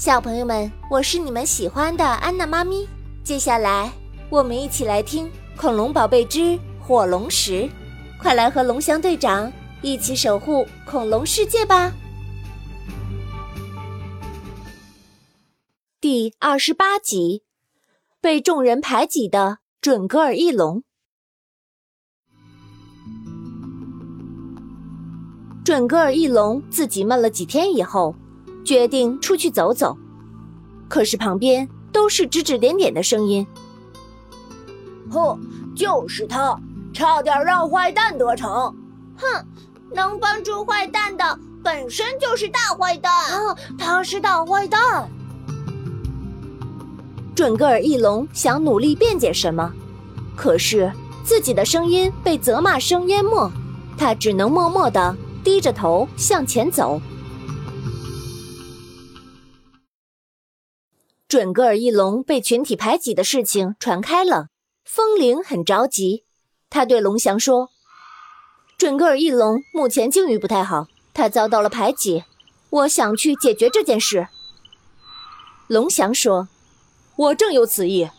小朋友们，我是你们喜欢的安娜妈咪。接下来，我们一起来听《恐龙宝贝之火龙石》，快来和龙翔队长一起守护恐龙世界吧！第二十八集，被众人排挤的准格尔翼龙。准格尔翼龙自己闷了几天以后。决定出去走走，可是旁边都是指指点点的声音。哼，就是他，差点让坏蛋得逞。哼，能帮助坏蛋的本身就是大坏蛋。啊，他是大坏蛋。准格尔翼龙想努力辩解什么，可是自己的声音被责骂声淹没，他只能默默的低着头向前走。准格尔翼龙被群体排挤的事情传开了，风铃很着急。他对龙翔说：“准格尔翼龙目前境遇不太好，他遭到了排挤，我想去解决这件事。”龙翔说：“我正有此意。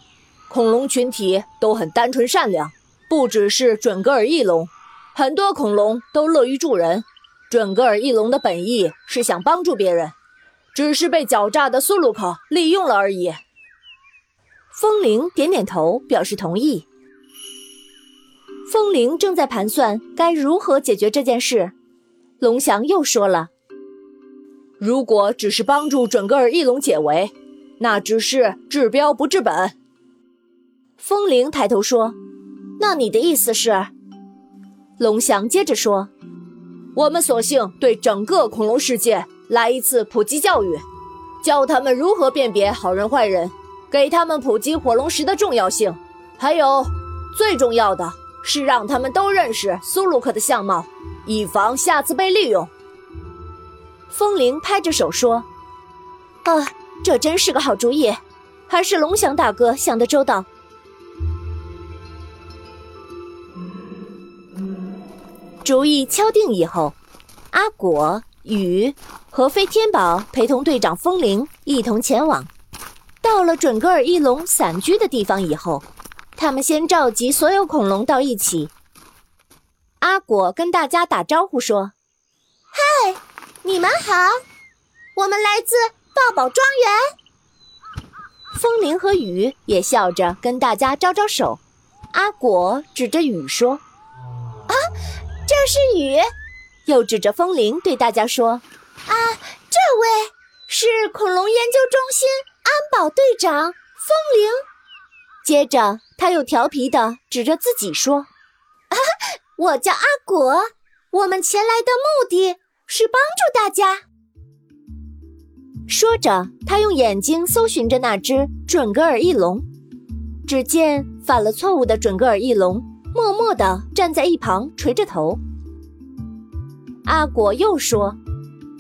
恐龙群体都很单纯善良，不只是准格尔翼龙，很多恐龙都乐于助人。准格尔翼龙的本意是想帮助别人。”只是被狡诈的苏鲁克利用了而已。风铃点点头，表示同意。风铃正在盘算该如何解决这件事。龙翔又说了：“如果只是帮助准格尔翼龙解围，那只是治标不治本。”风铃抬头说：“那你的意思是？”龙翔接着说：“我们索性对整个恐龙世界。”来一次普及教育，教他们如何辨别好人坏人，给他们普及火龙石的重要性，还有最重要的是让他们都认识苏鲁克的相貌，以防下次被利用。风铃拍着手说：“啊，这真是个好主意，还是龙翔大哥想得周到。”主意敲定以后，阿果。雨和飞天宝陪同队长风铃一同前往。到了准格尔翼龙散居的地方以后，他们先召集所有恐龙到一起。阿果跟大家打招呼说：“嗨，你们好，我们来自抱宝庄园。”风铃和雨也笑着跟大家招招手。阿果指着雨说：“啊，这是雨。”又指着风铃对大家说：“啊，这位是恐龙研究中心安保队长风铃。”接着他又调皮地指着自己说：“啊，我叫阿果，我们前来的目的是帮助大家。”说着，他用眼睛搜寻着那只准格尔翼龙。只见犯了错误的准格尔翼龙默默地站在一旁，垂着头。阿果又说：“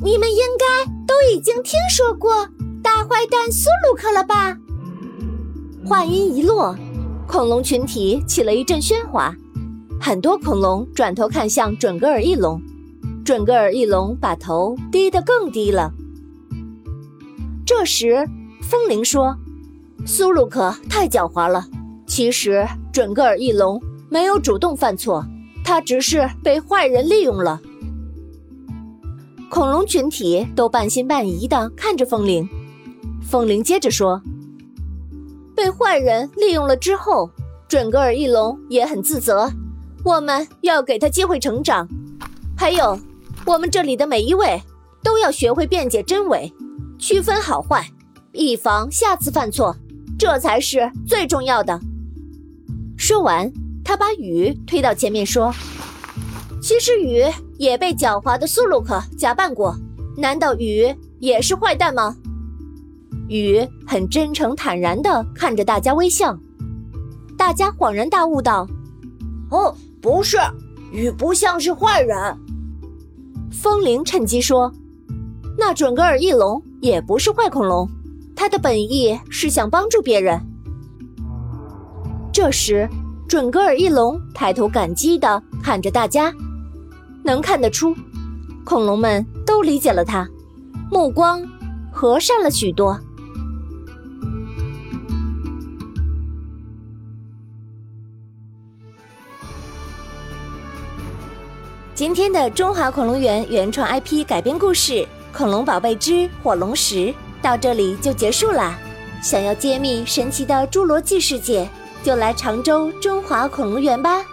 你们应该都已经听说过大坏蛋苏鲁克了吧？”话音一落，恐龙群体起了一阵喧哗，很多恐龙转头看向准格尔翼龙，准格尔翼龙把头低得更低了。这时，风铃说：“苏鲁克太狡猾了，其实准格尔翼龙没有主动犯错，他只是被坏人利用了。”恐龙群体都半信半疑地看着风铃。风铃接着说：“被坏人利用了之后，准格尔翼龙也很自责。我们要给他机会成长。还有，我们这里的每一位都要学会辩解真伪，区分好坏，以防下次犯错。这才是最重要的。”说完，他把雨推到前面说。其实雨也被狡猾的苏鲁克假扮过，难道雨也是坏蛋吗？雨很真诚坦然地看着大家微笑，大家恍然大悟道：“哦，不是，雨不像是坏人。”风铃趁机说：“那准格尔翼龙也不是坏恐龙，他的本意是想帮助别人。”这时，准格尔翼龙抬头感激地看着大家。能看得出，恐龙们都理解了他，目光和善了许多。今天的中华恐龙园原创 IP 改编故事《恐龙宝贝之火龙石》到这里就结束啦。想要揭秘神奇的侏罗纪世界，就来常州中华恐龙园吧。